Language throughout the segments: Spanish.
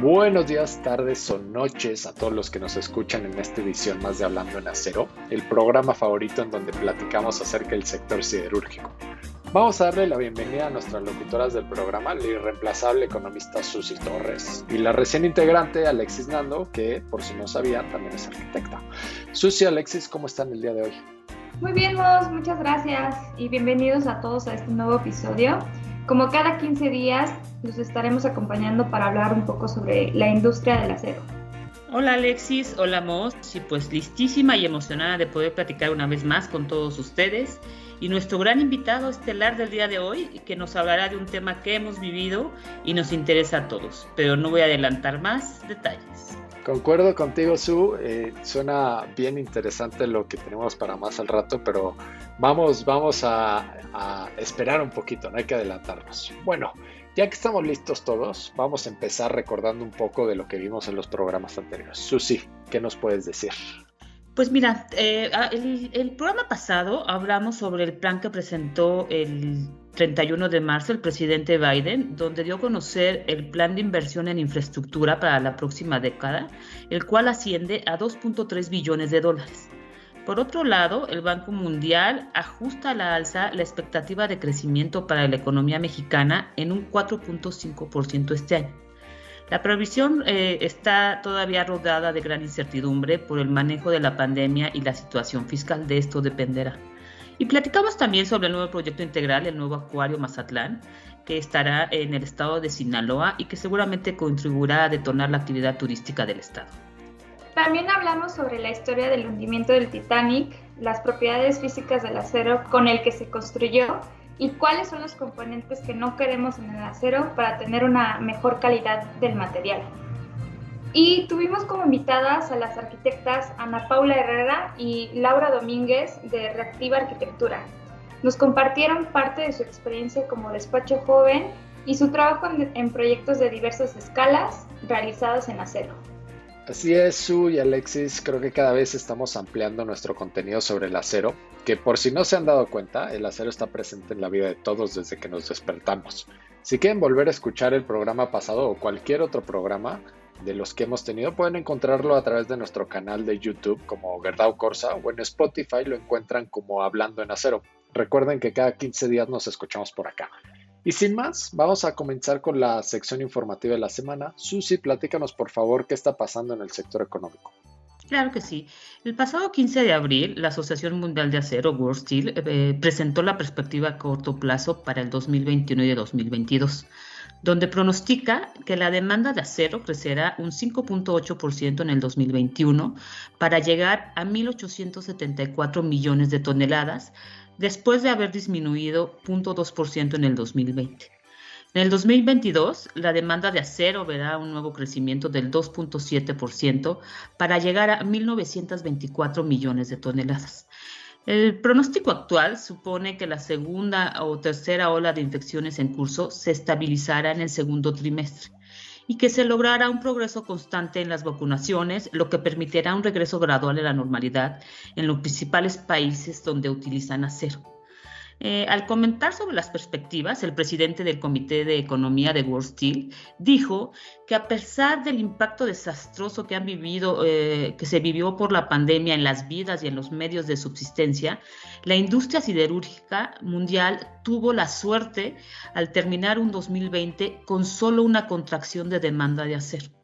Buenos días, tardes o noches a todos los que nos escuchan en esta edición más de Hablando en Acero, el programa favorito en donde platicamos acerca del sector siderúrgico. Vamos a darle la bienvenida a nuestras locutoras del programa, la irreemplazable economista Susi Torres y la recién integrante Alexis Nando, que por si no sabían también es arquitecta. Susi, Alexis, ¿cómo están el día de hoy? Muy bien, vos, muchas gracias y bienvenidos a todos a este nuevo episodio. Como cada 15 días, los estaremos acompañando para hablar un poco sobre la industria del acero. Hola Alexis, hola Mos, y pues listísima y emocionada de poder platicar una vez más con todos ustedes y nuestro gran invitado estelar del día de hoy, que nos hablará de un tema que hemos vivido y nos interesa a todos, pero no voy a adelantar más detalles. Concuerdo contigo, Su. Eh, suena bien interesante lo que tenemos para más al rato, pero vamos, vamos a, esperar un poquito, no hay que adelantarnos. Bueno, ya que estamos listos todos, vamos a empezar recordando un poco de lo que vimos en los programas anteriores. Susi, ¿qué nos puedes decir? Pues mira, eh, ah, el, programa pasado hablamos sobre el plan que presentó el 31 de marzo el presidente Biden, donde dio a conocer el plan de inversión en infraestructura para la próxima década, el cual asciende a 2.3 billones de dólares. Por otro lado, el Banco Mundial ajusta a la alza la expectativa de crecimiento para la economía mexicana en un 4.5% este año. La previsión eh, está todavía rodada de gran incertidumbre por el manejo de la pandemia y la situación fiscal. De esto dependerá. Y platicamos también sobre el nuevo proyecto integral, el nuevo Acuario Mazatlán, que estará en el estado de Sinaloa y que seguramente contribuirá a detonar la actividad turística del estado. También hablamos sobre la historia del hundimiento del Titanic, las propiedades físicas del acero con el que se construyó y cuáles son los componentes que no queremos en el acero para tener una mejor calidad del material. Y tuvimos como invitadas a las arquitectas Ana Paula Herrera y Laura Domínguez de Reactiva Arquitectura. Nos compartieron parte de su experiencia como despacho joven y su trabajo en, proyectos de diversas escalas realizados en acero. Así es, Su y Alexis, creo que cada vez estamos ampliando nuestro contenido sobre el acero, que por si no se han dado cuenta, el acero está presente en la vida de todos desde que nos despertamos. Si quieren volver a escuchar el programa pasado o cualquier otro programa de los que hemos tenido, pueden encontrarlo a través de nuestro canal de YouTube como Gerdau Corsa o en Spotify lo encuentran como Hablando en Acero. Recuerden que cada 15 días nos escuchamos por acá. Y sin más, vamos a comenzar con la sección informativa de la semana. Susi, platícanos por favor qué está pasando en el sector económico. Claro que sí. El pasado 15 de abril, la Asociación Mundial de Acero, World Steel, eh, presentó la perspectiva a corto plazo para el 2021 y el 2022, donde pronostica que la demanda de acero crecerá un 5.8% en el 2021 para llegar a 1.874 millones de toneladas, después de haber disminuido 0.2% en el 2020. En el 2022, la demanda de acero verá un nuevo crecimiento del 2.7% para llegar a 1.924 millones de toneladas. El pronóstico actual supone que la segunda o tercera ola de infecciones en curso se estabilizará en el segundo trimestre y que se logrará un progreso constante en las vacunaciones, lo que permitirá un regreso gradual a la normalidad en los principales países donde utilizan acero. Eh, al comentar sobre las perspectivas, el presidente del Comité de Economía de World Steel dijo que a pesar del impacto desastroso que han vivido, eh, que se vivió por la pandemia en las vidas y en los medios de subsistencia, la industria siderúrgica mundial tuvo la suerte al terminar un 2020 con solo una contracción de demanda de acero.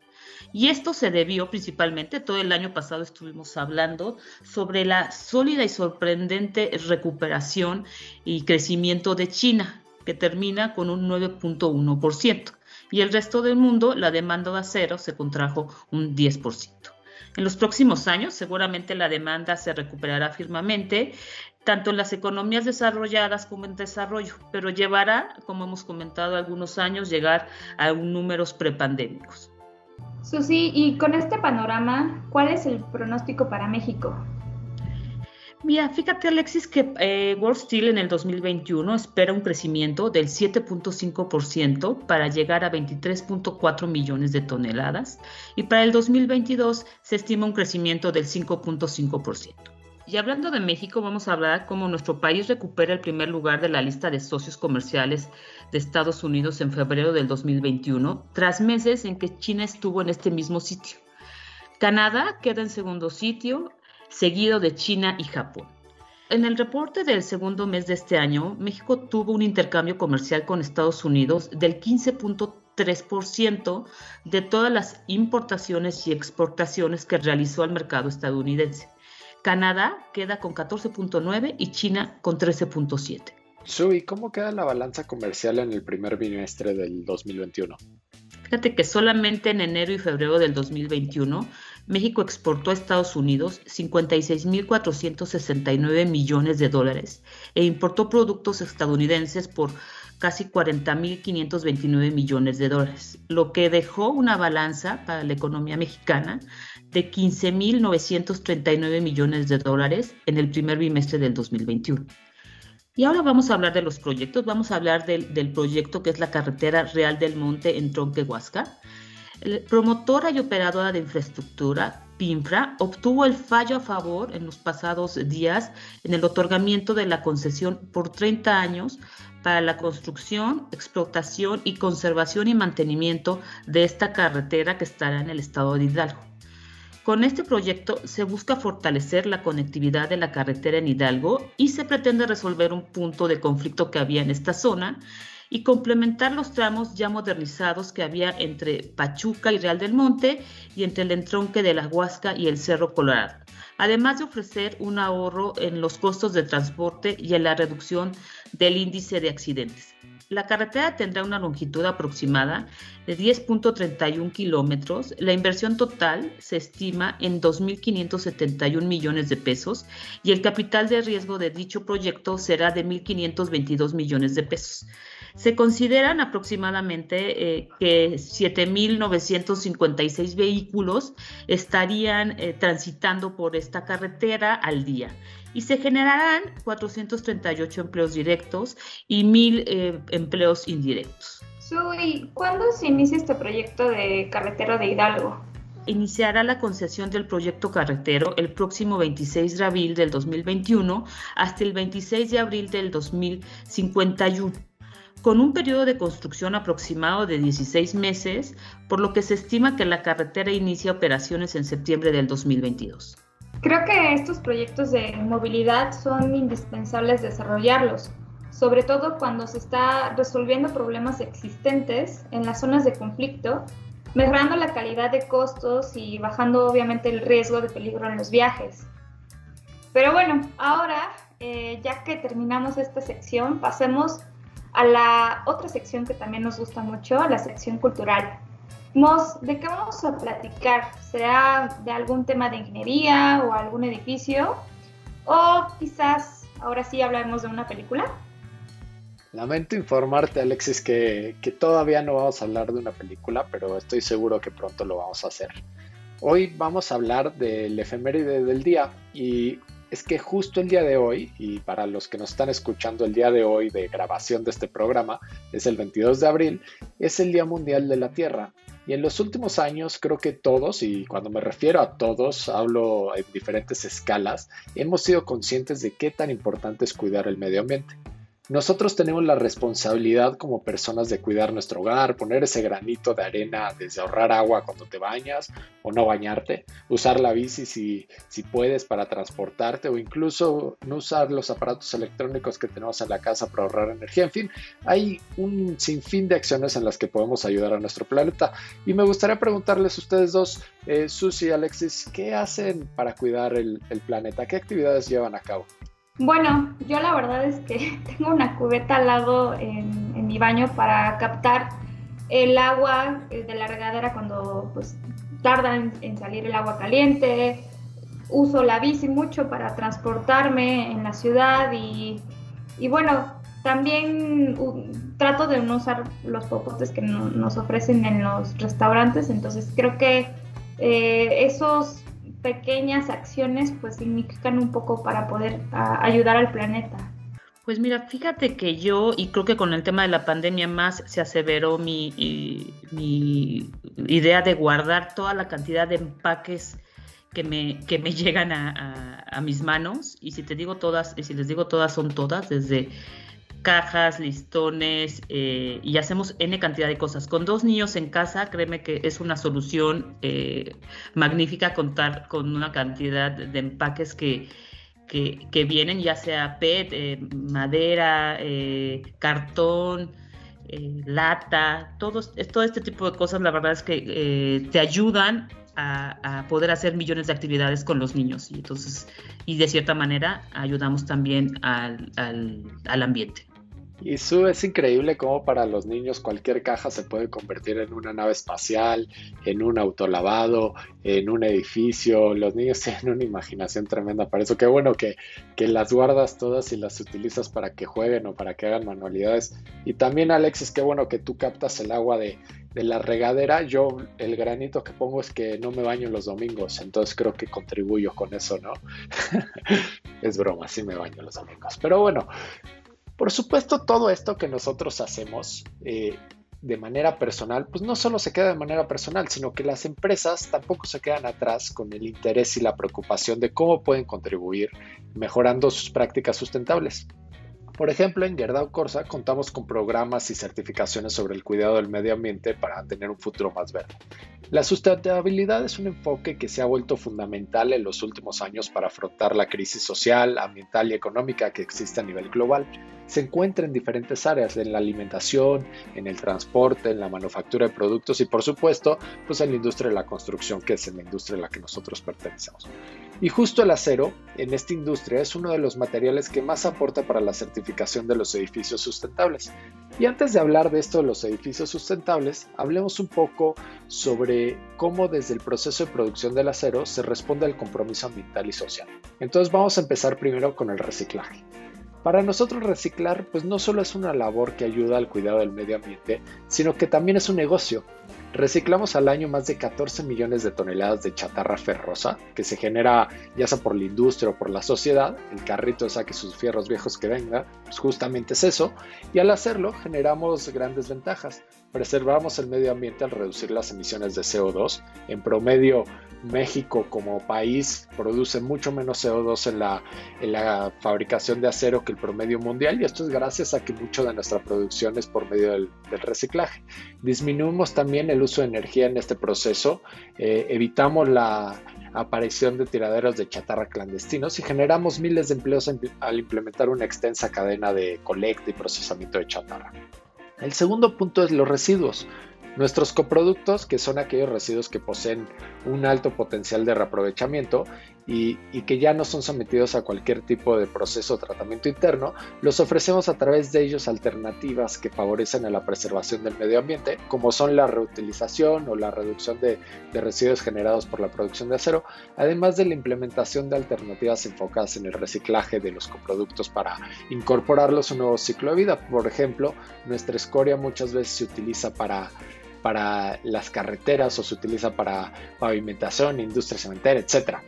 Y esto se debió principalmente, todo el año pasado estuvimos hablando sobre la sólida y sorprendente recuperación y crecimiento de China, que termina con un 9.1%. Y el resto del mundo, la demanda de acero se contrajo un 10%. En los próximos años, seguramente la demanda se recuperará firmemente, tanto en las economías desarrolladas como en desarrollo, pero llevará, como hemos comentado, algunos años llegar a números prepandémicos. Susi, y con este panorama, ¿cuál es el pronóstico para México? Mira, fíjate Alexis que eh, World Steel en el 2021 espera un crecimiento del 7.5% para llegar a 23.4 millones de toneladas y para el 2022 se estima un crecimiento del 5.5%. Y hablando de México, vamos a hablar cómo nuestro país recupera el primer lugar de la lista de socios comerciales de Estados Unidos en febrero del 2021, tras meses en que China estuvo en este mismo sitio. Canadá queda en segundo sitio, seguido de China y Japón. En el reporte del segundo mes de este año, México tuvo un intercambio comercial con Estados Unidos del 15.3% de todas las importaciones y exportaciones que realizó al mercado estadounidense. Canadá queda con 14.9 y China con 13.7. Sui, ¿cómo queda la balanza comercial en el primer bimestre del 2021? Fíjate que solamente en enero y febrero del 2021 México exportó a Estados Unidos 56.469 millones de dólares e importó productos estadounidenses por casi 40.529 millones de dólares, lo que dejó una balanza para la economía mexicana de 15.939 millones de dólares en el primer bimestre del 2021. Y ahora vamos a hablar de los proyectos. Vamos a hablar del, del proyecto que es la carretera Real del Monte en Tronquehuasca. La promotora y operadora de infraestructura, PINFRA, obtuvo el fallo a favor en los pasados días en el otorgamiento de la concesión por 30 años para la construcción, explotación y conservación y mantenimiento de esta carretera que estará en el estado de Hidalgo. Con este proyecto se busca fortalecer la conectividad de la carretera en Hidalgo y se pretende resolver un punto de conflicto que había en esta zona y complementar los tramos ya modernizados que había entre Pachuca y Real del Monte y entre el entronque de la Huasca y el Cerro Colorado, además de ofrecer un ahorro en los costos de transporte y en la reducción del índice de accidentes. La carretera tendrá una longitud aproximada de 10.31 kilómetros. La inversión total se estima en 2.571 millones de pesos y el capital de riesgo de dicho proyecto será de 1.522 millones de pesos. Se consideran aproximadamente eh, que 7.956 vehículos estarían eh, transitando por esta carretera al día y se generarán 438 empleos directos y 1.000 eh, empleos indirectos. Sui, ¿cuándo se inicia este proyecto de carretera de Hidalgo? Iniciará la concesión del proyecto carretero el próximo 26 de abril del 2021 hasta el 26 de abril del 2051 con un periodo de construcción aproximado de 16 meses, por lo que se estima que la carretera inicia operaciones en septiembre del 2022. Creo que estos proyectos de movilidad son indispensables desarrollarlos, sobre todo cuando se está resolviendo problemas existentes en las zonas de conflicto, mejorando la calidad de costos y bajando obviamente el riesgo de peligro en los viajes. Pero bueno, ahora, eh, ya que terminamos esta sección, pasemos a la otra sección que también nos gusta mucho, la sección cultural. Mos, ¿de qué vamos a platicar? ¿Será de algún tema de ingeniería o algún edificio? ¿O quizás ahora sí hablaremos de una película? Lamento informarte, Alexis, que, que, todavía no vamos a hablar de una película, pero estoy seguro que pronto lo vamos a hacer. Hoy vamos a hablar del efeméride del día y es que justo el día de hoy, y para los que nos están escuchando el día de hoy de grabación de este programa, es el 22 de abril, es el Día Mundial de la Tierra. Y en los últimos años creo que todos, y cuando me refiero a todos, hablo en diferentes escalas, hemos sido conscientes de qué tan importante es cuidar el medio ambiente. Nosotros tenemos la responsabilidad como personas de cuidar nuestro hogar, poner ese granito de arena desde ahorrar agua cuando te bañas o no bañarte, usar la bici si, si puedes para transportarte o incluso no usar los aparatos electrónicos que tenemos en la casa para ahorrar energía. En fin, hay un sinfín de acciones en las que podemos ayudar a nuestro planeta. Y me gustaría preguntarles a ustedes dos, eh, Susi y Alexis, ¿qué hacen para cuidar el planeta? ¿Qué actividades llevan a cabo? Bueno, yo la verdad es que tengo una cubeta al lado en, mi baño para captar el agua eh, de la regadera cuando pues tarda en, salir el agua caliente. Uso la bici mucho para transportarme en la ciudad y, bueno, también trato de no usar los popotes que nos ofrecen en los restaurantes, entonces creo que eh, esos pequeñas acciones pues significan un poco para poder ayudar al planeta. Pues mira, fíjate que yo, y creo que con el tema de la pandemia más se aseveró mi, mi idea de guardar toda la cantidad de empaques que me, llegan a, a, mis manos. Y si te digo todas, si les digo todas, son todas, desde cajas, listones, eh, y hacemos N cantidad de cosas. Con dos niños en casa, créeme que es una solución eh, magnífica contar con una cantidad de empaques que, que, vienen, ya sea PET, eh, madera, cartón, lata, todo, todo este tipo de cosas, la verdad es que te ayudan a, poder hacer millones de actividades con los niños y entonces y de cierta manera ayudamos también al, al ambiente. Y su es increíble cómo para los niños cualquier caja se puede convertir en una nave espacial, en un autolavado, en un edificio. Los niños tienen una imaginación tremenda para eso. Qué bueno que, que las guardas todas y las utilizas para que jueguen o para que hagan manualidades. Y también, Alexis, qué bueno que tú captas el agua de, de la regadera. Yo el granito que pongo es que no me baño los domingos, entonces creo que contribuyo con eso, ¿no? es broma, sí me baño los domingos. Pero bueno, por supuesto, todo esto que nosotros hacemos eh, de manera personal, pues no solo se queda de manera personal, sino que las empresas tampoco se quedan atrás con el interés y la preocupación de cómo pueden contribuir mejorando sus prácticas sustentables. Por ejemplo, en Gerdau Corsa contamos con programas y certificaciones sobre el cuidado del medio ambiente para tener un futuro más verde. La sustentabilidad es un enfoque que se ha vuelto fundamental en los últimos años para afrontar la crisis social, ambiental y económica que existe a nivel global. Se encuentra en diferentes áreas, en la alimentación, en el transporte, en la manufactura de productos y por supuesto, pues en la industria de la construcción, que es la industria a la que nosotros pertenecemos. Y justo el acero en esta industria es uno de los materiales que más aporta para la certificación de los edificios sustentables. Y antes de hablar de esto de los edificios sustentables, hablemos un poco sobre cómo desde el proceso de producción del acero se responde al compromiso ambiental y social. Entonces vamos a empezar primero con el reciclaje. Para nosotros reciclar pues no solo es una labor que ayuda al cuidado del medio ambiente, sino que también es un negocio Reciclamos al año más de 14 millones de toneladas de chatarra ferrosa que se genera ya sea por la industria o por la sociedad. El carrito saque sus fierros viejos que venga, pues justamente es eso. Y al hacerlo generamos grandes ventajas. Preservamos el medio ambiente al reducir las emisiones de CO2. En promedio, México como país produce mucho menos CO2 en la, en la fabricación de acero que el promedio mundial y esto es gracias a que mucho de nuestra producción es por medio del, reciclaje. Disminuimos también el uso de energía en este proceso, eh, evitamos la aparición de tiraderos de chatarra clandestinos y generamos miles de empleos al implementar una extensa cadena de colecta y procesamiento de chatarra. El segundo punto es los residuos. Nuestros coproductos, que son aquellos residuos que poseen un alto potencial de reaprovechamiento y, que ya no son sometidos a cualquier tipo de proceso o tratamiento interno, los ofrecemos a través de ellos alternativas que favorecen a la preservación del medio ambiente, como son la reutilización o la reducción de, de residuos generados por la producción de acero, además de la implementación de alternativas enfocadas en el reciclaje de los coproductos para incorporarlos a un nuevo ciclo de vida. Por ejemplo, nuestra escoria muchas veces se utiliza para para las carreteras o se utiliza para pavimentación, industria cementera, etc.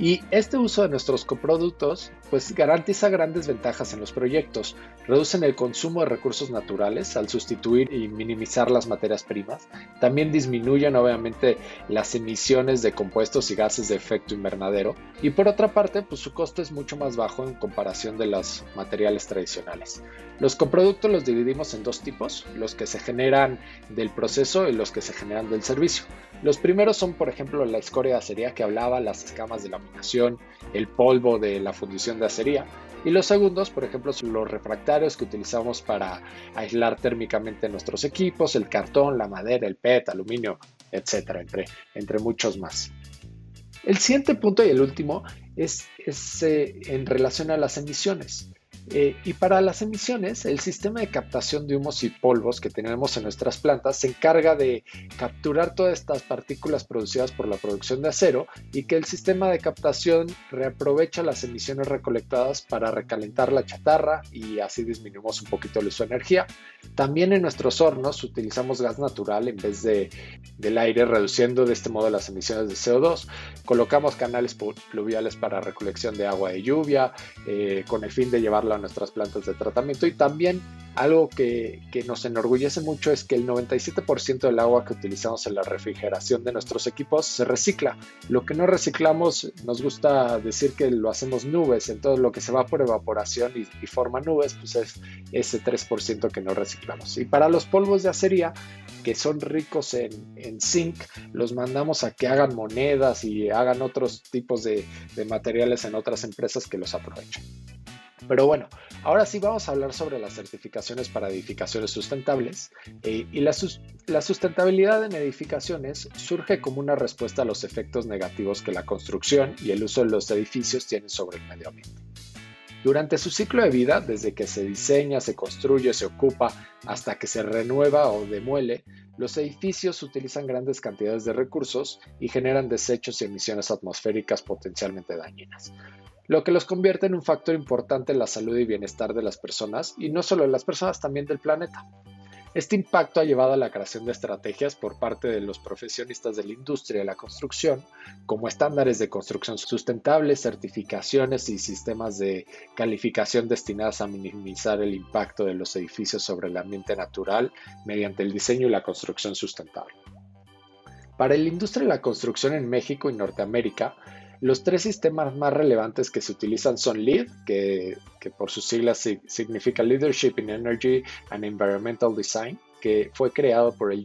Y este uso de nuestros coproductos pues garantiza grandes ventajas en los proyectos. Reducen el consumo de recursos naturales al sustituir y minimizar las materias primas. También disminuyen obviamente las emisiones de compuestos y gases de efecto invernadero. Y por otra parte, pues su costo es mucho más bajo en comparación de los materiales tradicionales. Los coproductos los dividimos en dos tipos, los que se generan del proceso y los que se generan del servicio. Los primeros son, por ejemplo, la escoria de acería que hablaba, las escamas de laminación, el polvo de la fundición Y los segundos, por ejemplo, son los refractarios que utilizamos para aislar térmicamente nuestros equipos, el cartón, la madera, el PET, aluminio, etcétera, entre, entre muchos más. El siguiente punto y el último es, eh, en relación a las emisiones. Eh, y para las emisiones, el sistema de captación de humos y polvos que tenemos en nuestras plantas se encarga de capturar todas estas partículas producidas por la producción de acero y que el sistema de captación reaprovecha las emisiones recolectadas para recalentar la chatarra y así disminuimos un poquito el uso de energía. También en nuestros hornos utilizamos gas natural en vez de, del aire, reduciendo de este modo las emisiones de CO2. Colocamos canales pluviales para recolección de agua de lluvia eh, con el fin de llevarla a nuestras plantas de tratamiento y también algo que, nos enorgullece mucho es que el 97% del agua que utilizamos en la refrigeración de nuestros equipos se recicla. Lo que no reciclamos, nos gusta decir que lo hacemos nubes, entonces lo que se va por evaporación y, forma nubes, pues es ese 3% que no reciclamos. Y para los polvos de acería, que son ricos en, zinc, los mandamos a que hagan monedas y hagan otros tipos de, de materiales en otras empresas que los aprovechen. Pero bueno, ahora sí vamos a hablar sobre las certificaciones para edificaciones sustentables. Eh, y la, la sustentabilidad en edificaciones surge como una respuesta a los efectos negativos que la construcción y el uso de los edificios tienen sobre el medio ambiente. Durante su ciclo de vida, desde que se diseña, se construye, se ocupa, hasta que se renueva o demuele, los edificios utilizan grandes cantidades de recursos y generan desechos y emisiones atmosféricas potencialmente dañinas lo que los convierte en un factor importante en la salud y bienestar de las personas, y no solo de las personas, también del planeta. Este impacto ha llevado a la creación de estrategias por parte de los profesionistas de la industria de la construcción, como estándares de construcción sustentable, certificaciones y sistemas de calificación destinadas a minimizar el impacto de los edificios sobre el ambiente natural mediante el diseño y la construcción sustentable. Para la industria de la construcción en México y Norteamérica, los tres sistemas más relevantes que se utilizan son LEED, que, por sus siglas significa Leadership in Energy and Environmental Design, que fue creado por el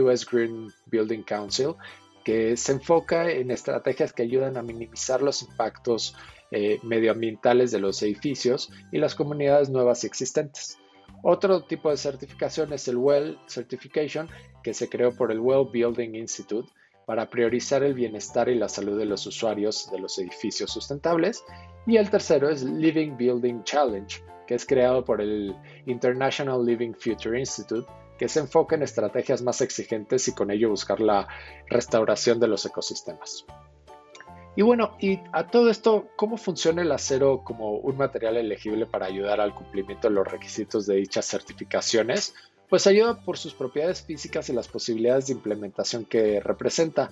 US Green Building Council, que se enfoca en estrategias que ayudan a minimizar los impactos eh, medioambientales de los edificios y las comunidades nuevas existentes. Otro tipo de certificación es el WELL Certification, que se creó por el Well Building Institute, para priorizar el bienestar y la salud de los usuarios de los edificios sustentables. Y el tercero es Living Building Challenge, que es creado por el International Living Future Institute, que se enfoca en estrategias más exigentes y con ello buscar la restauración de los ecosistemas. Y bueno, y a todo esto, ¿cómo funciona el acero como un material elegible para ayudar al cumplimiento de los requisitos de dichas certificaciones? Pues ayuda por sus propiedades físicas y las posibilidades de implementación que representa.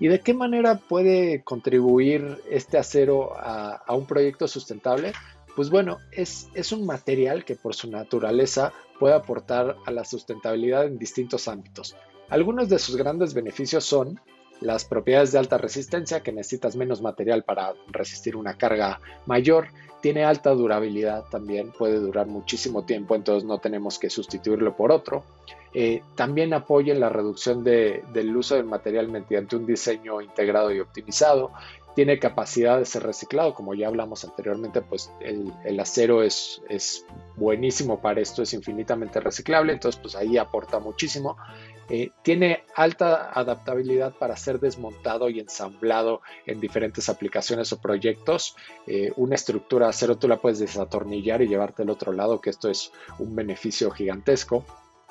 ¿Y de qué manera puede contribuir este acero a, un proyecto sustentable? Pues bueno, es, es, un material que por su naturaleza puede aportar a la sustentabilidad en distintos ámbitos. Algunos de sus grandes beneficios son las propiedades de alta resistencia, que necesitas menos material para resistir una carga mayor, tiene alta durabilidad también, puede durar muchísimo tiempo, entonces no tenemos que sustituirlo por otro. Eh, también apoya en la reducción del uso del material mediante un diseño integrado y optimizado. Tiene capacidad de ser reciclado, como ya hablamos anteriormente, pues el, acero es, es, buenísimo para esto, es infinitamente reciclable, entonces pues ahí aporta muchísimo. Eh, tiene alta adaptabilidad para ser desmontado y ensamblado en diferentes aplicaciones o proyectos. Eh, una estructura de acero tú la puedes desatornillar y llevarte al otro lado, que esto es un beneficio gigantesco.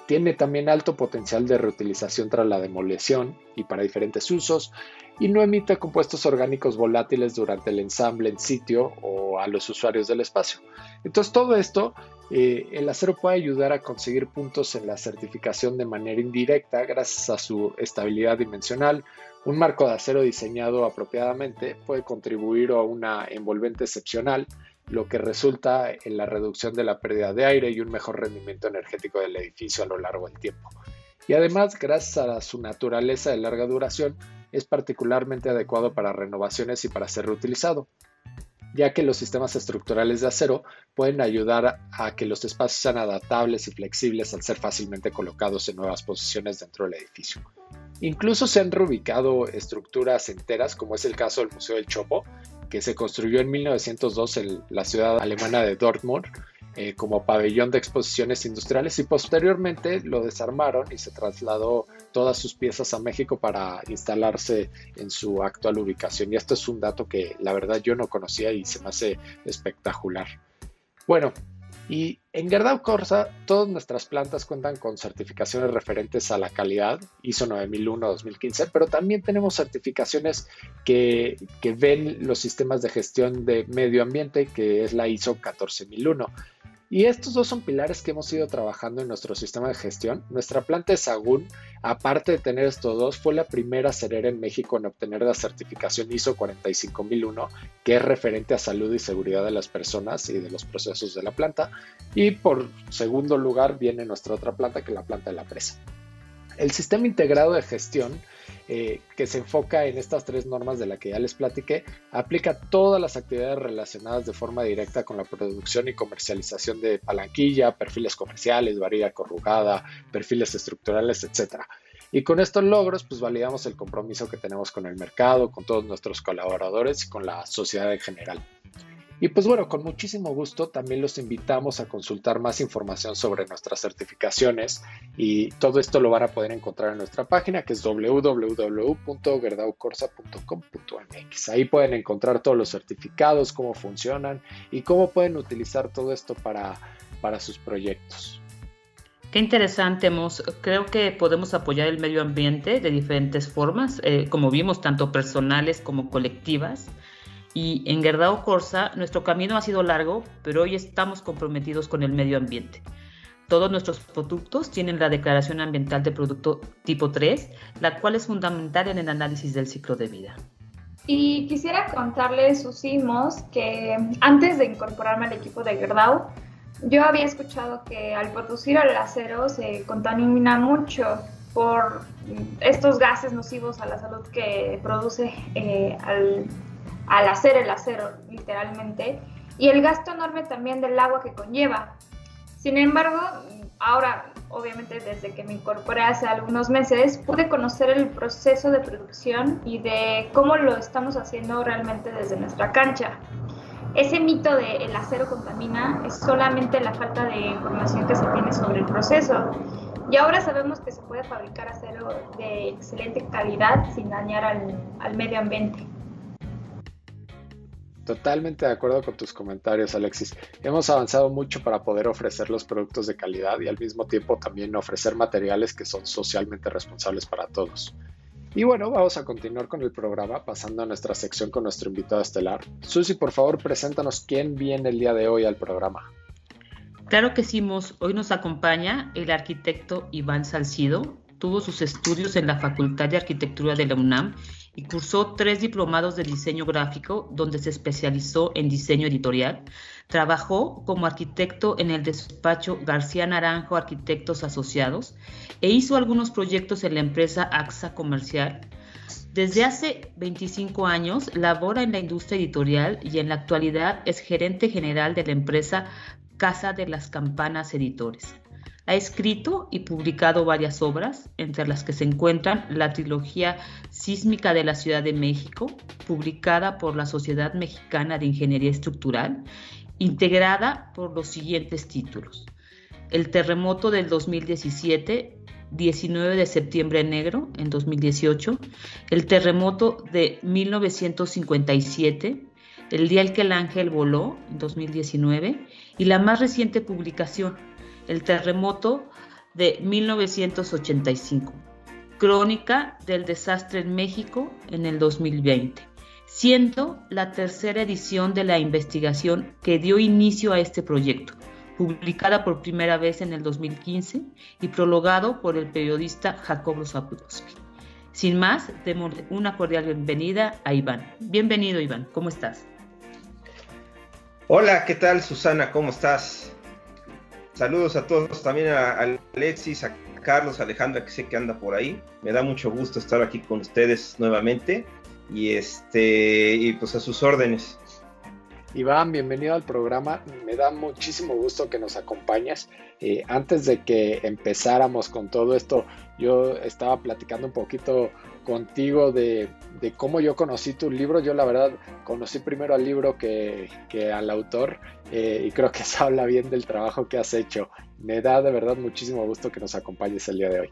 Tiene también alto potencial de reutilización tras la demolición y para diferentes usos y no emite compuestos orgánicos volátiles durante el ensamble en sitio o a los usuarios del espacio. Entonces todo esto, eh, el acero puede ayudar a conseguir puntos en la certificación de manera indirecta gracias a su estabilidad dimensional. Un marco de acero diseñado apropiadamente puede contribuir a una envolvente excepcional, lo que resulta en la reducción de la pérdida de aire y un mejor rendimiento energético del edificio a lo largo del tiempo. Y además, gracias a su naturaleza de larga duración, es particularmente adecuado para renovaciones y para ser reutilizado, ya que los sistemas estructurales de acero pueden ayudar a que los espacios sean adaptables y flexibles al ser fácilmente colocados en nuevas posiciones dentro del edificio. Incluso se han reubicado estructuras enteras, como es el caso del Museo del Chopo, que se construyó en 1902 en la ciudad alemana de Dortmund eh, como pabellón de exposiciones industriales y posteriormente lo desarmaron y se trasladó todas sus piezas a México para instalarse en su actual ubicación. Y esto es un dato que la verdad yo no conocía y se me hace espectacular. Bueno, y en Gerdau Corsa, todas nuestras plantas cuentan con certificaciones referentes a la calidad, ISO 9001-2015, pero también tenemos certificaciones que, que, ven los sistemas de gestión de medio ambiente, que es la ISO 14001. Y estos dos son pilares que hemos ido trabajando en nuestro sistema de gestión. Nuestra planta de Sagún, aparte de tener estos dos, fue la primera cerera en México en obtener la certificación ISO 45001, que es referente a salud y seguridad de las personas y de los procesos de la planta. Y por segundo lugar viene nuestra otra planta, que es la planta de la presa. El sistema integrado de gestión eh, que se enfoca en estas tres normas de las que ya les platiqué, aplica todas las actividades relacionadas de forma directa con la producción y comercialización de palanquilla, perfiles comerciales, varilla corrugada, perfiles estructurales, etc. Y con estos logros, pues validamos el compromiso que tenemos con el mercado, con todos nuestros colaboradores y con la sociedad en general. Y pues bueno, con muchísimo gusto también los invitamos a consultar más información sobre nuestras certificaciones y todo esto lo van a poder encontrar en nuestra página que es www.gerdaucorsa.com.mx. Ahí pueden encontrar todos los certificados, cómo funcionan y cómo pueden utilizar todo esto para, para sus proyectos. Qué interesante, Mos. Creo que podemos apoyar el medio ambiente de diferentes formas, eh, como vimos, tanto personales como colectivas. Y en Gerdao Corsa nuestro camino ha sido largo, pero hoy estamos comprometidos con el medio ambiente. Todos nuestros productos tienen la declaración ambiental de producto tipo 3, la cual es fundamental en el análisis del ciclo de vida. Y quisiera contarles, Susimos, que antes de incorporarme al equipo de Gerdau, yo había escuchado que al producir el acero se contamina mucho por estos gases nocivos a la salud que produce eh, al al hacer el acero, literalmente, y el gasto enorme también del agua que conlleva. Sin embargo, ahora, obviamente desde que me incorporé hace algunos meses, pude conocer el proceso de producción y de cómo lo estamos haciendo realmente desde nuestra cancha. Ese mito de el acero contamina es solamente la falta de información que se tiene sobre el proceso. Y ahora sabemos que se puede fabricar acero de excelente calidad sin dañar al, al medio ambiente. Totalmente de acuerdo con tus comentarios, Alexis. Hemos avanzado mucho para poder ofrecer los productos de calidad y al mismo tiempo también ofrecer materiales que son socialmente responsables para todos. Y bueno, vamos a continuar con el programa pasando a nuestra sección con nuestro invitado estelar. Susi, por favor, preséntanos quién viene el día de hoy al programa. Claro que sí, Hoy nos acompaña el arquitecto Iván Salcido. Tuvo sus estudios en la Facultad de Arquitectura de la UNAM y cursó tres diplomados de diseño gráfico donde se especializó en diseño editorial. Trabajó como arquitecto en el despacho García Naranjo Arquitectos Asociados e hizo algunos proyectos en la empresa AXA Comercial. Desde hace 25 años labora en la industria editorial y en la actualidad es gerente general de la empresa Casa de las Campanas Editores. Ha escrito y publicado varias obras, entre las que se encuentran la trilogía sísmica de la Ciudad de México, publicada por la Sociedad Mexicana de Ingeniería Estructural, integrada por los siguientes títulos. El terremoto del 2017, 19 de septiembre negro en 2018, el terremoto de 1957, el día en que el ángel voló en 2019 y la más reciente publicación, el terremoto de 1985, crónica del desastre en México en el 2020, siendo la tercera edición de la investigación que dio inicio a este proyecto, publicada por primera vez en el 2015 y prologado por el periodista Jacobo Zapudowski. Sin más, demos una cordial bienvenida a Iván. Bienvenido, Iván, ¿cómo estás? Hola, ¿qué tal, Susana? ¿Cómo estás? Saludos a todos, también a Alexis, a Carlos, a Alejandra, que sé que anda por ahí. Me da mucho gusto estar aquí con ustedes nuevamente y este y pues a sus órdenes. Iván, bienvenido al programa. Me da muchísimo gusto que nos acompañes. Eh, antes de que empezáramos con todo esto, yo estaba platicando un poquito contigo de, cómo yo conocí tu libro. Yo la verdad conocí primero al libro que, al autor eh, y creo que eso habla bien del trabajo que has hecho. Me da de verdad muchísimo gusto que nos acompañes el día de hoy.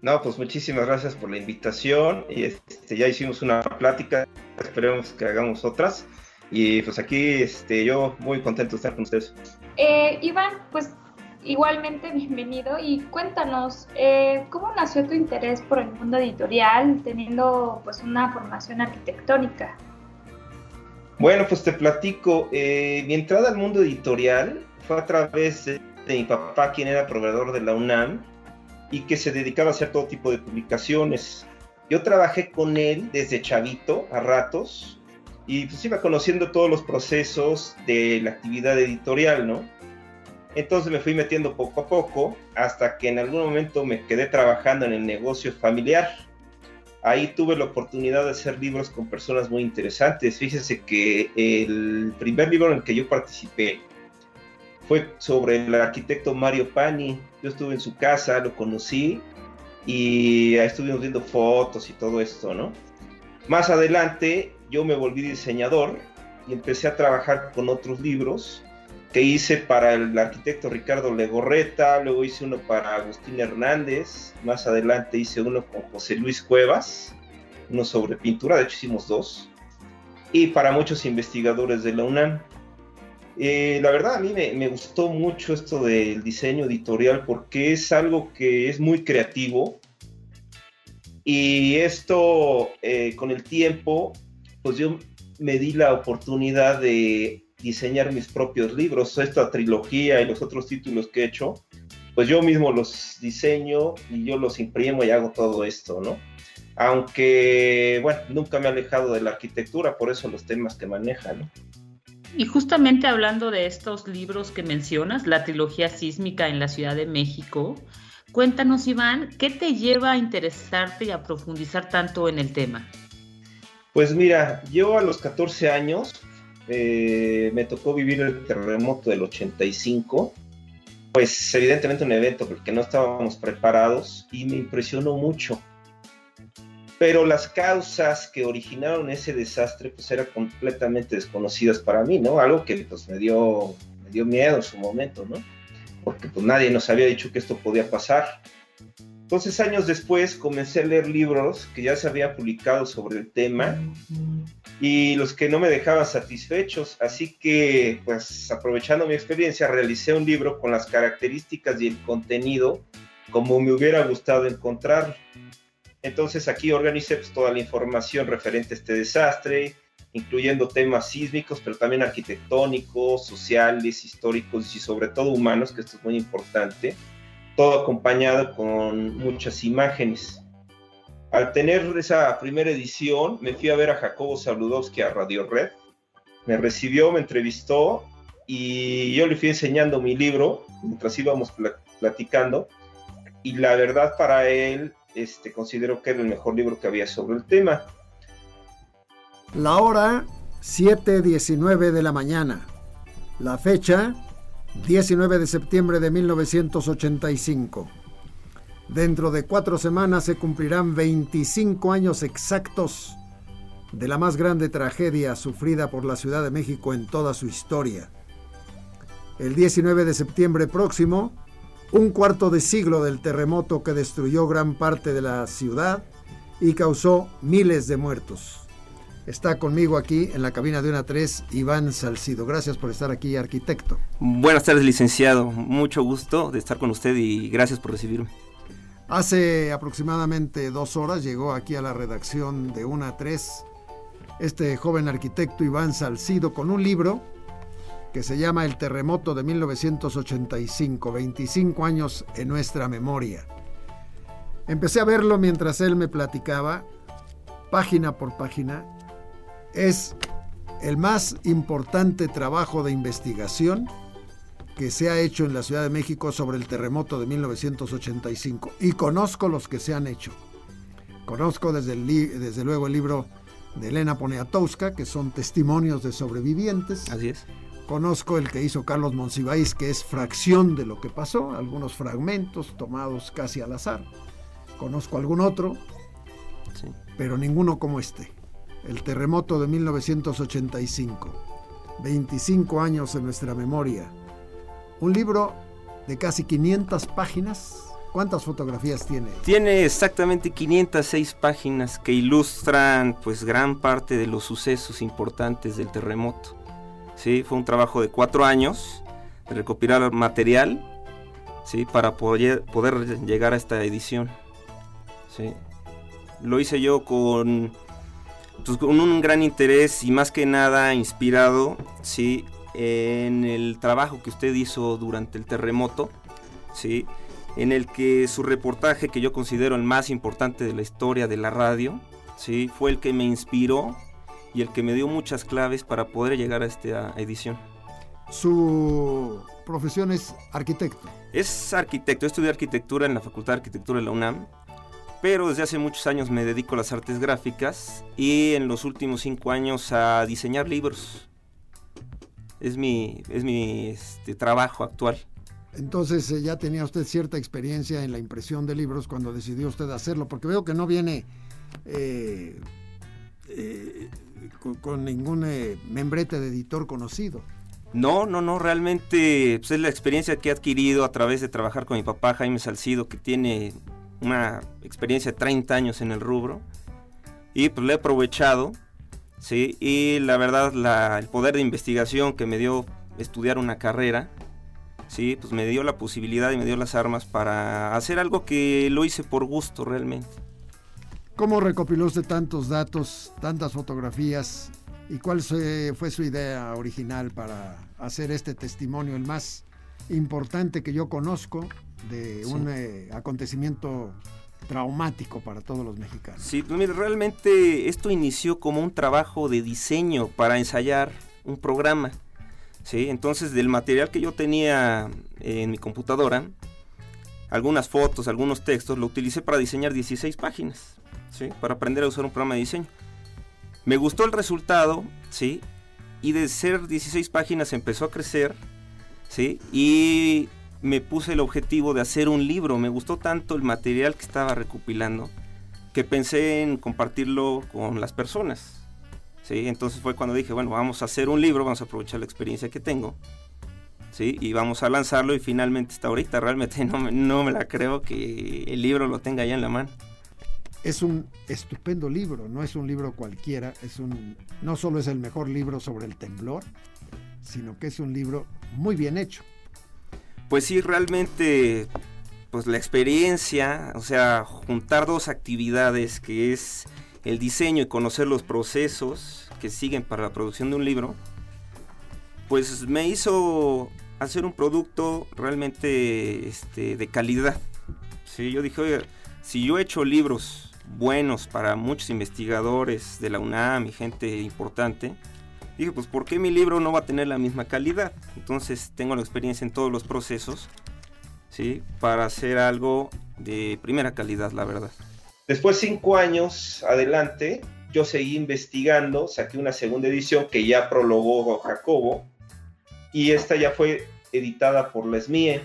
No, pues muchísimas gracias por la invitación y este, ya hicimos una plática, esperemos que hagamos otras. Y pues aquí este, yo muy contento de estar con ustedes. Eh, Iván, pues igualmente bienvenido y cuéntanos, eh, ¿cómo nació tu interés por el mundo editorial teniendo pues una formación arquitectónica? Bueno, pues te platico, eh, mi entrada al mundo editorial fue a través de, mi papá, quien era proveedor de la UNAM y que se dedicaba a hacer todo tipo de publicaciones. Yo trabajé con él desde chavito, a ratos, y pues iba conociendo todos los procesos de la actividad editorial, ¿no? Entonces me fui metiendo poco a poco hasta que en algún momento me quedé trabajando en el negocio familiar. Ahí tuve la oportunidad de hacer libros con personas muy interesantes. Fíjese que el primer libro en el que yo participé fue sobre el arquitecto Mario Pani. Yo estuve en su casa, lo conocí y estuvimos viendo fotos y todo esto, ¿no? Más adelante yo me volví diseñador y empecé a trabajar con otros libros que hice para el arquitecto Ricardo Legorreta, luego hice uno para Agustín Hernández, más adelante hice uno con José Luis Cuevas, uno sobre pintura, de hecho hicimos dos, y para muchos investigadores de la UNAM. Eh, la verdad a mí me, gustó mucho esto del diseño editorial porque es algo que es muy creativo y esto eh, con el tiempo pues yo me di la oportunidad de diseñar mis propios libros, esta trilogía y los otros títulos que he hecho, pues yo mismo los diseño y yo los imprimo y hago todo esto, ¿no? Aunque, bueno, nunca me he alejado de la arquitectura, por eso los temas que maneja, ¿no? Y justamente hablando de estos libros que mencionas, la trilogía sísmica en la Ciudad de México, cuéntanos, Iván, ¿qué te lleva a interesarte y a profundizar tanto en el tema? Pues mira, yo a los 14 años eh, me tocó vivir el terremoto del 85, pues evidentemente un evento porque no estábamos preparados y me impresionó mucho. Pero las causas que originaron ese desastre pues eran completamente desconocidas para mí, ¿no? Algo que pues me dio, me dio miedo en su momento, ¿no? Porque pues nadie nos había dicho que esto podía pasar. Entonces, años después, comencé a leer libros que ya se había publicado sobre el tema y los que no me dejaban satisfechos. Así que, pues, aprovechando mi experiencia, realicé un libro con las características y el contenido como me hubiera gustado encontrar. Entonces, aquí organicé pues, toda la información referente a este desastre, incluyendo temas sísmicos, pero también arquitectónicos, sociales, históricos y sobre todo humanos, que esto es muy importante todo acompañado con muchas imágenes. Al tener esa primera edición, me fui a ver a Jacobo Saludowski a Radio Red. Me recibió, me entrevistó y yo le fui enseñando mi libro mientras íbamos platicando. Y la verdad, para él, este, considero que era el mejor libro que había sobre el tema. La hora 7:19 de la mañana. La fecha 19 de septiembre de 1985. Dentro de cuatro semanas se cumplirán 25 años exactos de la más grande tragedia sufrida por la Ciudad de México en toda su historia. El 19 de septiembre próximo, un cuarto de siglo del terremoto que destruyó gran parte de la ciudad y causó miles de muertos. Está conmigo aquí en la cabina de una 3 Iván Salcido. Gracias por estar aquí, arquitecto. Buenas tardes, licenciado. Mucho gusto de estar con usted y gracias por recibirme. Hace aproximadamente dos horas llegó aquí a la redacción de una 3 este joven arquitecto Iván Salcido con un libro que se llama El terremoto de 1985, 25 años en nuestra memoria. Empecé a verlo mientras él me platicaba, página por página, es el más importante trabajo de investigación que se ha hecho en la Ciudad de México sobre el terremoto de 1985 y conozco los que se han hecho. Conozco desde, desde luego el libro de Elena Poniatowska, que son testimonios de sobrevivientes. Así es. Conozco el que hizo Carlos Monsiváis, que es fracción de lo que pasó, algunos fragmentos tomados casi al azar. Conozco algún otro, pero ninguno como este el terremoto de 1985. 25 años en nuestra memoria. Un libro de casi 500 páginas. ¿Cuántas fotografías tiene? Tiene exactamente 506 páginas que ilustran pues gran parte de los sucesos importantes del terremoto. Sí, fue un trabajo de cuatro años de recopilar material ¿sí? para poder, llegar a esta edición. ¿sí? Lo hice yo con pues, con un gran interés y más que nada inspirado, sí, en el trabajo que usted hizo durante el terremoto, ¿sí? en el que su reportaje, que yo considero el más importante de la historia de la radio, ¿sí? fue el que me inspiró y el que me dio muchas claves para poder llegar a esta edición. Su profesión es arquitecto. Es arquitecto, estudié arquitectura en la Facultad de Arquitectura de la UNAM, pero desde hace muchos años me dedico a las artes gráficas y en los últimos cinco años a diseñar libros. Es mi, es mi este, trabajo actual. Entonces eh, ya tenía usted cierta experiencia en la impresión de libros cuando decidió usted hacerlo, porque veo que no viene eh, eh, con, ningún membrete de editor conocido. No, no, no, realmente pues, es la experiencia que he adquirido a través de trabajar con mi papá Jaime Salcido, que tiene una experiencia de 30 años en el rubro, y pues le he aprovechado, ¿sí? Y la verdad, el poder de investigación que me dio estudiar una carrera, ¿sí? Pues me dio la posibilidad y me dio las armas para hacer algo que lo hice por gusto realmente. ¿Cómo recopiló usted tantos datos, tantas fotografías y cuál fue su idea original para hacer este testimonio, el más importante que yo conozco de un eh, acontecimiento traumático para todos los mexicanos? Sí, pues realmente esto inició como un trabajo de diseño para ensayar un programa. ¿sí? Entonces, del material que yo tenía en mi computadora, algunas fotos, algunos textos, lo utilicé para diseñar 16 páginas, ¿sí? Para aprender a usar un programa de diseño. Me gustó el resultado, ¿sí? Y de ser 16 páginas empezó a crecer, ¿sí? Y me puse el objetivo de hacer un libro. Me gustó tanto el material que estaba recopilando que pensé en compartirlo con las personas. ¿sí? Entonces fue cuando dije, bueno, vamos a hacer un libro, vamos a aprovechar la experiencia que tengo, ¿sí? Y vamos a lanzarlo y finalmente está ahorita. Realmente no me, no me la creo que el libro lo tenga ya en la mano. Es un estupendo libro, no es un libro cualquiera, es un, no solo es el mejor libro sobre el temblor, sino que es un libro muy bien hecho. Pues sí, realmente, pues la experiencia, o sea, juntar dos actividades que es el diseño y conocer los procesos que siguen para la producción de un libro, pues me hizo hacer un producto realmente este, de calidad. Sí, yo dije, oye, si yo he hecho libros buenos para muchos investigadores de la UNAM y gente importante, dije, pues ¿por qué mi libro no va a tener la misma calidad? Entonces tengo la experiencia en todos los procesos, ¿sí? Para hacer algo de primera calidad, la verdad. Después, cinco años adelante, yo seguí investigando, saqué una segunda edición que ya prologó Jacobo, y esta ya fue editada por Les Mie,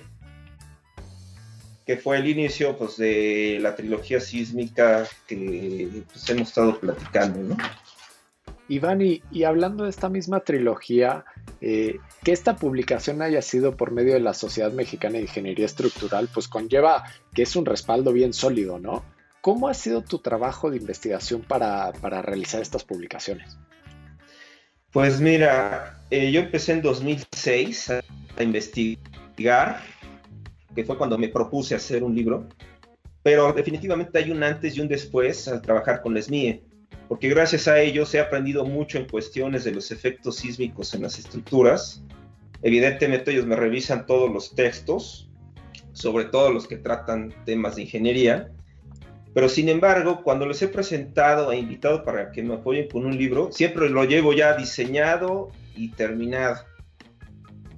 que fue el inicio pues, de la trilogía sísmica que pues, hemos estado platicando. ¿no? Iván, y, hablando de esta misma trilogía, eh, que esta publicación haya sido por medio de la Sociedad Mexicana de Ingeniería Estructural, pues conlleva que es un respaldo bien sólido, ¿no? ¿Cómo ha sido tu trabajo de investigación para, realizar estas publicaciones? Pues mira, eh, yo empecé en 2006 a, investigar, que fue cuando me propuse hacer un libro, pero definitivamente hay un antes y un después al trabajar con SMIE, porque gracias a ellos he aprendido mucho en cuestiones de los efectos sísmicos en las estructuras. Evidentemente ellos me revisan todos los textos, sobre todo los que tratan temas de ingeniería, pero sin embargo, cuando les he presentado e invitado para que me apoyen con un libro, siempre lo llevo ya diseñado y terminado.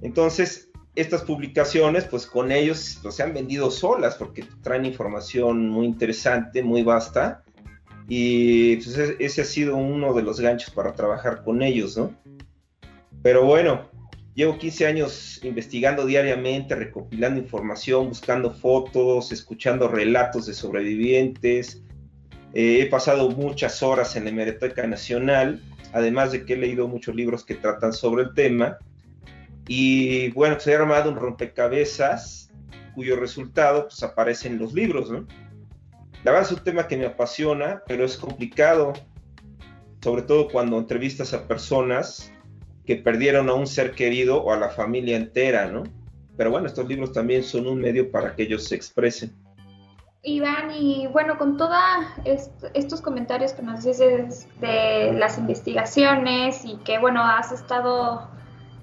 Entonces, estas publicaciones, pues con ellos pues, se han vendido solas porque traen información muy interesante, muy vasta. Y pues, ese ha sido uno de los ganchos para trabajar con ellos, ¿no? Pero bueno, Llevo 15 años investigando diariamente, recopilando información, buscando fotos, escuchando relatos de sobrevivientes. Eh, he pasado muchas horas en la Hemeroteca Nacional, además de que he leído muchos libros que tratan sobre el tema. Y bueno, pues he armado un rompecabezas cuyo resultado pues, aparece en los libros. ¿no? La verdad es un tema que me apasiona, pero es complicado, sobre todo cuando entrevistas a personas que perdieron a un ser querido o a la familia entera, ¿no? Pero bueno, estos libros también son un medio para que ellos se expresen. Iván, y bueno, con todos estos comentarios que nos dices de las investigaciones y que bueno, has estado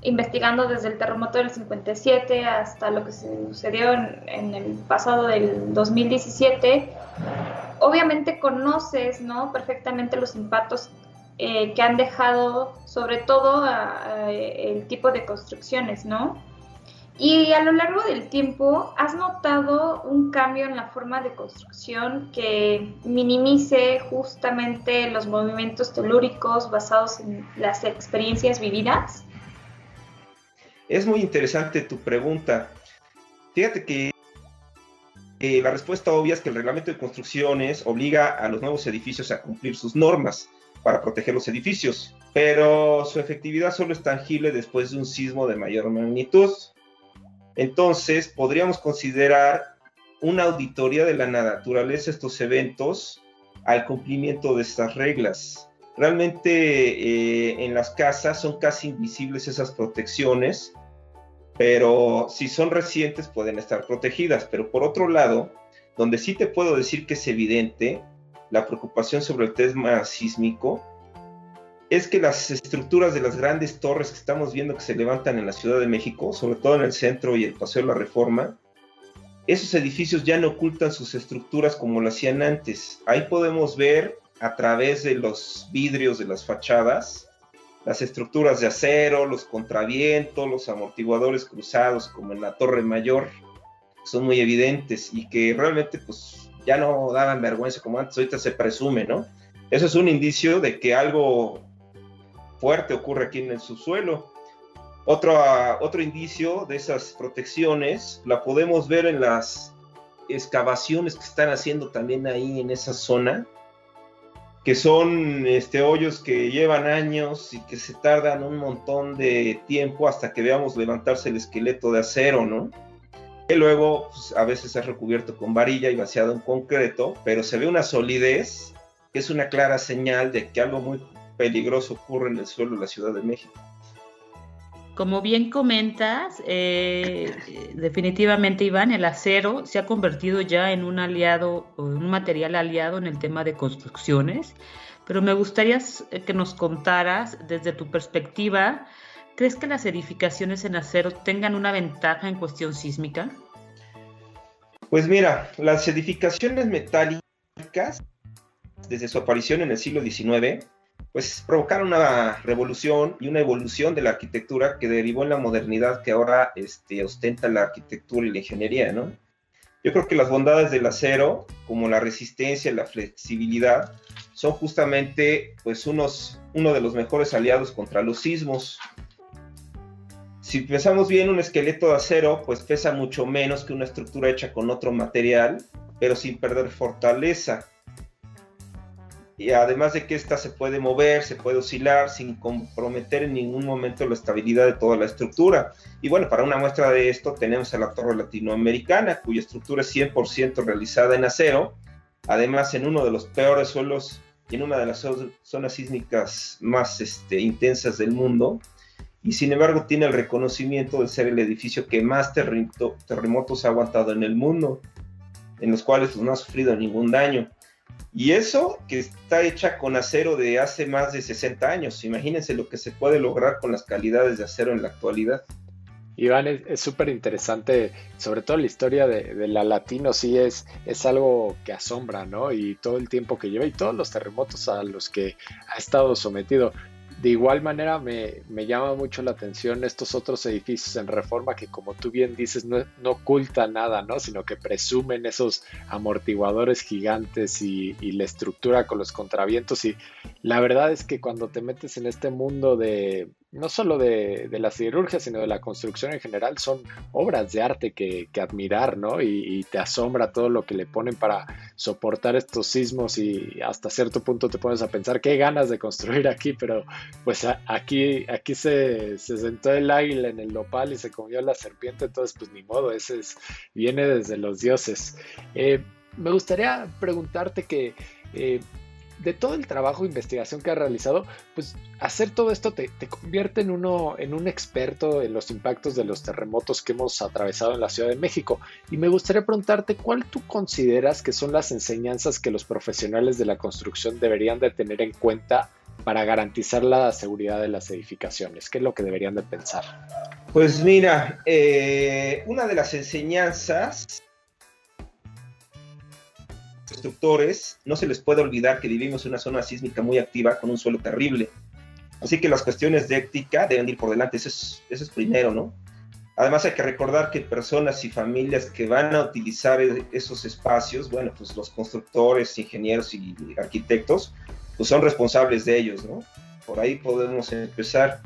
investigando desde el terremoto del 57 hasta lo que sucedió en, el pasado del 2017, obviamente conoces ¿no? perfectamente los impactos eh, que han dejado sobre todo el tipo de construcciones, ¿no? Y a lo largo del tiempo, ¿has notado un cambio en la forma de construcción que minimice justamente los movimientos telúricos basados en las experiencias vividas? Es muy interesante tu pregunta. Fíjate que la respuesta obvia es que el reglamento de construcciones obliga a los nuevos edificios a cumplir sus normas para proteger los edificios, pero su efectividad solo es tangible después de un sismo de mayor magnitud. Entonces, podríamos considerar una auditoría de la naturaleza de estos eventos al cumplimiento de estas reglas. Realmente eh, en las casas son casi invisibles esas protecciones, pero si son recientes pueden estar protegidas. Pero por otro lado, donde sí te puedo decir que es evidente la preocupación sobre el tema sísmico, es que las estructuras de las grandes torres que estamos viendo que se levantan en la Ciudad de México, sobre todo en el centro y el Paseo de la Reforma, esos edificios ya no ocultan sus estructuras como lo hacían antes. Ahí podemos ver a través de los vidrios de las fachadas las estructuras de acero, los contravientos, los amortiguadores cruzados como en la Torre Mayor, son muy evidentes y que realmente pues ya no daban vergüenza como antes, ahorita se presume, ¿no? Eso es un indicio de que algo fuerte ocurre aquí en el subsuelo. Otro, otro indicio de esas protecciones la podemos ver en las excavaciones que están haciendo también ahí en esa zona, que son este, hoyos que llevan años y que se tardan un montón de tiempo hasta que veamos levantarse el esqueleto de acero, ¿no? Que luego pues, a veces es recubierto con varilla y vaciado en concreto, pero se ve una solidez que es una clara señal de que algo muy peligroso ocurre en el suelo de la Ciudad de México. Como bien comentas, eh, definitivamente Iván, el acero se ha convertido ya en un aliado, un material aliado en el tema de construcciones, pero me gustaría que nos contaras desde tu perspectiva, ¿crees que las edificaciones en acero tengan una ventaja en cuestión sísmica? Pues mira, las edificaciones metálicas, desde su aparición en el siglo XIX, pues provocaron una revolución y una evolución de la arquitectura que derivó en la modernidad que ahora este, ostenta la arquitectura y la ingeniería, ¿no? Yo creo que las bondades del acero, como la resistencia y la flexibilidad, son justamente pues unos, uno de los mejores aliados contra los sismos. Si pensamos bien, un esqueleto de acero pues pesa mucho menos que una estructura hecha con otro material, pero sin perder fortaleza y además de que ésta se puede mover, se puede oscilar sin comprometer en ningún momento la estabilidad de toda la estructura. Y bueno, para una muestra de esto tenemos a la torre latinoamericana, cuya estructura es 100% realizada en acero, además en uno de los peores suelos y en una de las zonas sísmicas más este, intensas del mundo, y sin embargo tiene el reconocimiento de ser el edificio que más terremotos ha aguantado en el mundo, en los cuales pues, no ha sufrido ningún daño. Y eso que está hecha con acero de hace más de 60 años. Imagínense lo que se puede lograr con las calidades de acero en la actualidad. Iván, es súper interesante, sobre todo la historia de, de, la Latino, sí es, es algo que asombra, ¿no? Y todo el tiempo que lleva y todos los terremotos a los que ha estado sometido. De igual manera me, llama mucho la atención estos otros edificios en reforma que como tú bien dices no, no ocultan nada, ¿no? sino que presumen esos amortiguadores gigantes y, la estructura con los contravientos y la verdad es que cuando te metes en este mundo de, no solo de, la cirugía, sino de la construcción en general, son obras de arte que, admirar, ¿no? Y, te asombra todo lo que le ponen para soportar estos sismos y hasta cierto punto te pones a pensar qué ganas de construir aquí, pero pues aquí, aquí se, sentó el águila en el nopal y se comió la serpiente, entonces pues ni modo, ese es, viene desde los dioses. Eh, me gustaría preguntarte que... Eh, de todo el trabajo de investigación que has realizado, pues hacer todo esto te, convierte en uno, en un experto en los impactos de los terremotos que hemos atravesado en la Ciudad de México. Y me gustaría preguntarte cuál tú consideras que son las enseñanzas que los profesionales de la construcción deberían de tener en cuenta para garantizar la seguridad de las edificaciones? ¿Qué es lo que deberían de pensar? Pues mira, eh, una de las enseñanzas constructores, no se les puede olvidar que vivimos en una zona sísmica muy activa con un suelo terrible. Así que las cuestiones de ética deben ir por delante, eso es, eso es primero, ¿no? Además hay que recordar que personas y familias que van a utilizar e, esos espacios, bueno, pues los constructores, ingenieros y arquitectos, pues son responsables de ellos, ¿no? Por ahí podemos empezar.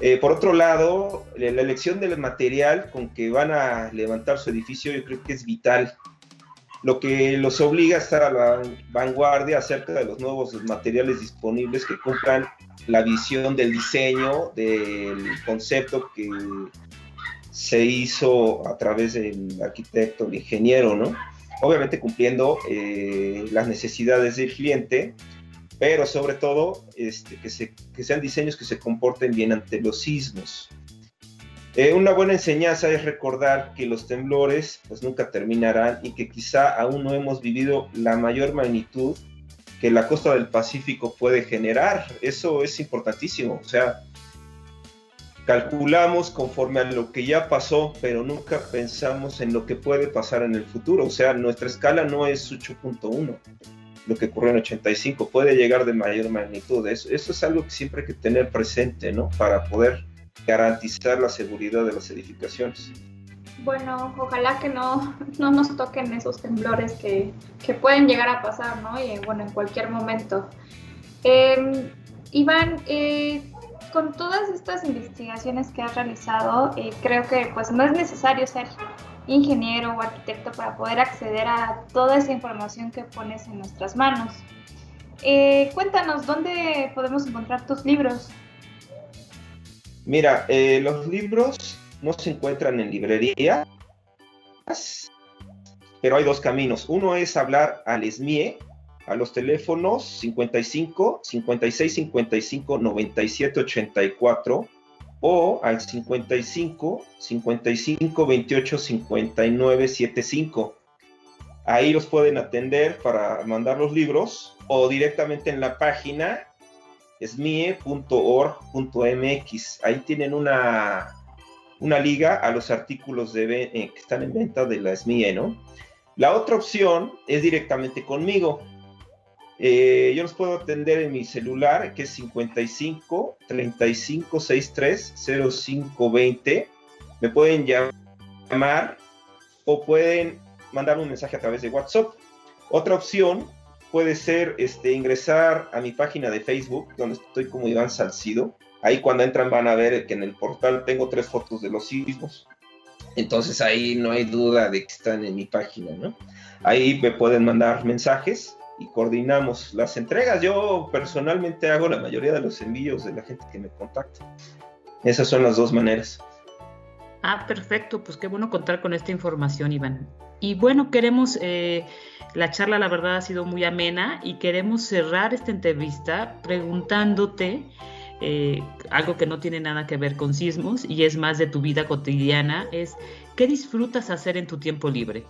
Eh, por otro lado, la elección del material con que van a levantar su edificio yo creo que es vital lo que los obliga a estar a la vanguardia acerca de los nuevos materiales disponibles que cumplan la visión del diseño, del concepto que se hizo a través del arquitecto, el ingeniero, ¿no? Obviamente cumpliendo eh, las necesidades del cliente, pero sobre todo este, que, que sean diseños que se comporten bien ante los sismos. Eh, una buena enseñanza es recordar que los temblores pues nunca terminarán y que quizá aún no hemos vivido la mayor magnitud que la costa del Pacífico puede generar. Eso es importantísimo. O sea, calculamos conforme a lo que ya pasó, pero nunca pensamos en lo que puede pasar en el futuro. O sea, nuestra escala no es 8.1, lo que ocurrió en 85, puede llegar de mayor magnitud. Eso, eso es algo que siempre hay que tener presente, ¿no? Para poder garantizar la seguridad de las edificaciones. Bueno, ojalá que no, no nos toquen esos temblores que, que, pueden llegar a pasar, ¿no? Y bueno, en cualquier momento. Em, Iván, eh, con todas estas investigaciones que has realizado, eh, creo que pues no es necesario ser ingeniero o arquitecto para poder acceder a toda esa información que pones en nuestras manos. Eh, cuéntanos, ¿dónde podemos encontrar tus libros? Mira, eh, los libros no se encuentran en librerías, pero hay dos caminos. Uno es hablar al SMIE, a los teléfonos 55 56 55 97 84 o al 55 55 28 59 75. Ahí los pueden atender para mandar los libros o directamente en la página smie.org.mx. Ahí tienen una, una liga a los artículos de, eh, que están en venta de la SMIE, ¿no? La otra opción es directamente conmigo. Eh, yo los puedo atender en mi celular, que es 55 35 63 05 20. Me pueden llamar o pueden mandar un mensaje a través de WhatsApp. Otra opción puede ser este, ingresar a mi página de Facebook, donde estoy como Iván Salcido. Ahí cuando entran van a ver que en el portal tengo tres fotos de los sismos. Entonces ahí no hay duda de que están en mi página, ¿no? Ahí me pueden mandar mensajes y coordinamos las entregas. Yo personalmente hago la mayoría de los envíos de la gente que me contacta. Esas son las dos maneras. Ah, perfecto, pues qué bueno contar con esta información, Iván. Y bueno, queremos, eh, la charla la verdad ha sido muy amena y queremos cerrar esta entrevista preguntándote eh, algo que no tiene nada que ver con sismos y es más de tu vida cotidiana, es ¿qué disfrutas hacer en tu tiempo libre?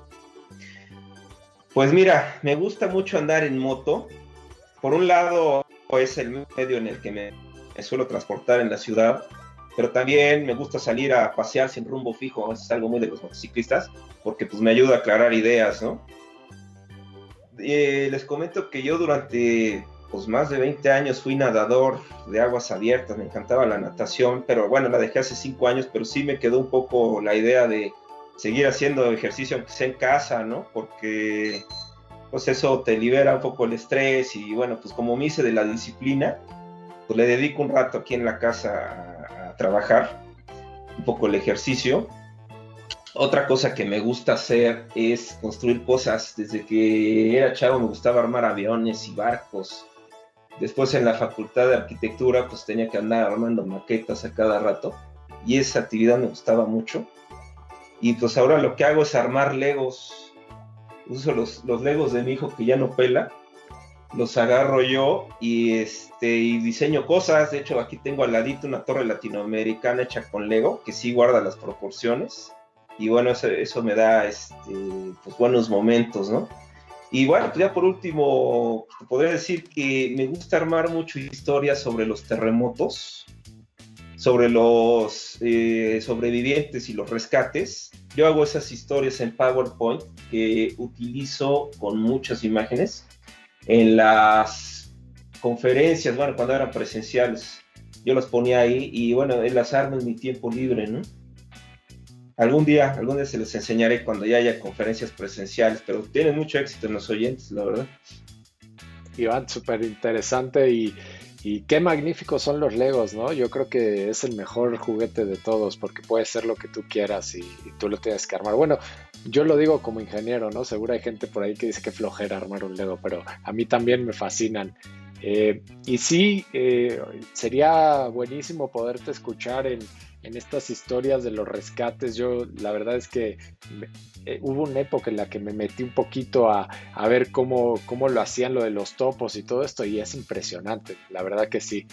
Pues mira, me gusta mucho andar en moto. Por un lado es el medio en el que me suelo transportar en la ciudad pero también me gusta salir a pasear sin rumbo fijo, eso es algo muy de los motociclistas, porque pues me ayuda a aclarar ideas, ¿no? Eh, les comento que yo durante pues más de 20 años fui nadador de aguas abiertas, me encantaba la natación, pero bueno, la dejé hace 5 años, pero sí me quedó un poco la idea de seguir haciendo ejercicio aunque sea en casa, ¿no? Porque pues eso te libera un poco el estrés y bueno, pues como me hice de la disciplina, pues le dedico un rato aquí en la casa trabajar, un poco el ejercicio. Otra cosa que me gusta hacer es construir cosas. Desde que era chavo me gustaba armar aviones y barcos. Después en la facultad de arquitectura pues tenía que andar armando maquetas a cada rato. Y esa actividad me gustaba mucho. Y pues ahora lo que hago es armar legos. Uso los, los legos de mi hijo que ya no pela los agarro yo y este y diseño cosas. De hecho, aquí tengo al ladito una torre latinoamericana hecha con Lego que sí guarda las proporciones. Y bueno, eso, eso me da este, pues, buenos momentos, ¿no? Y bueno, pues ya por último, podría decir que me gusta armar mucho historias sobre los terremotos, sobre los eh, sobrevivientes y los rescates. Yo hago esas historias en PowerPoint que utilizo con muchas imágenes en las conferencias, bueno, cuando eran presenciales. Yo las ponía ahí y bueno, las armo en mi tiempo libre, ¿no? Algún día, algún día se les enseñaré cuando ya haya conferencias presenciales, pero tienen mucho éxito en los oyentes, la verdad. Iván, súper interesante y, qué magníficos son los Legos, ¿no? Yo creo que es el mejor juguete de todos porque puede ser lo que tú quieras y, tú lo tienes que armar. Bueno, yo lo digo como ingeniero, ¿no? Seguro hay gente por ahí que dice que flojera armar un Lego, pero a mí también me fascinan. Eh, y sí, eh, sería buenísimo poderte escuchar en, en estas historias de los rescates, yo la verdad es que eh, hubo una época en la que me metí un poquito a, a, ver cómo, cómo lo hacían lo de los topos y todo esto y es impresionante, la verdad que sí.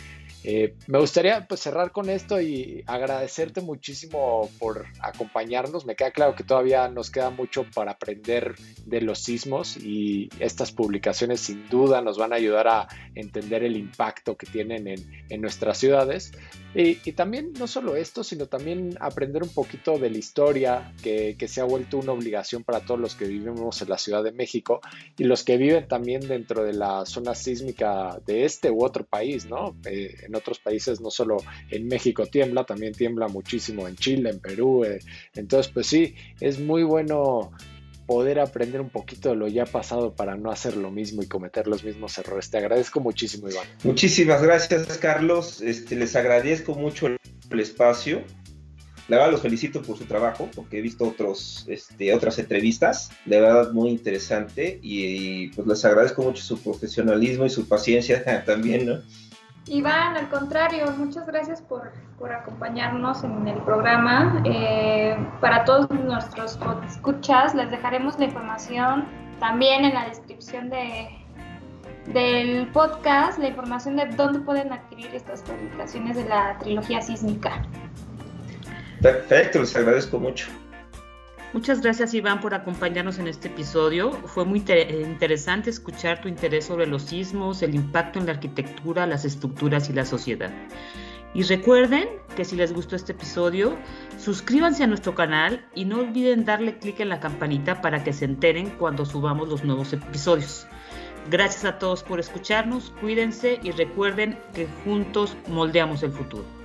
Eh, me gustaría pues, cerrar con esto y agradecerte muchísimo por acompañarnos. Me queda claro que todavía nos queda mucho para aprender de los sismos y estas publicaciones sin duda nos van a ayudar a entender el impacto que tienen en, nuestras ciudades. Y, también no solo esto, sino también aprender un poquito de la historia que, se ha vuelto una obligación para todos los que vivimos en la Ciudad de México y los que viven también dentro de la zona sísmica de este u otro país, ¿no? Eh, en otros países, no solo en México tiembla, también tiembla muchísimo en Chile, en Perú. Eh. Entonces, pues sí, es muy bueno poder aprender un poquito de lo ya pasado para no hacer lo mismo y cometer los mismos errores. Te agradezco muchísimo, Iván. Muchísimas gracias, Carlos. Este, les agradezco mucho el, espacio. La verdad los felicito por su trabajo, porque he visto otros, este, otras entrevistas, de verdad muy interesante, y, y pues les agradezco mucho su profesionalismo y su paciencia también, ¿no? Iván, al contrario, muchas gracias por, acompañarnos en el programa. Eh, para todos nuestros escuchas, les dejaremos la información también en la descripción de, del podcast, la información de dónde pueden adquirir estas publicaciones de la trilogía sísmica. Perfecto, les agradezco mucho. Muchas gracias Iván por acompañarnos en este episodio. Fue muy interesante escuchar tu interés sobre los sismos, el impacto en la arquitectura, las estructuras y la sociedad. Y recuerden que si les gustó este episodio, suscríbanse a nuestro canal y no olviden darle clic en la campanita para que se enteren cuando subamos los nuevos episodios. Gracias a todos por escucharnos, cuídense y recuerden que juntos moldeamos el futuro.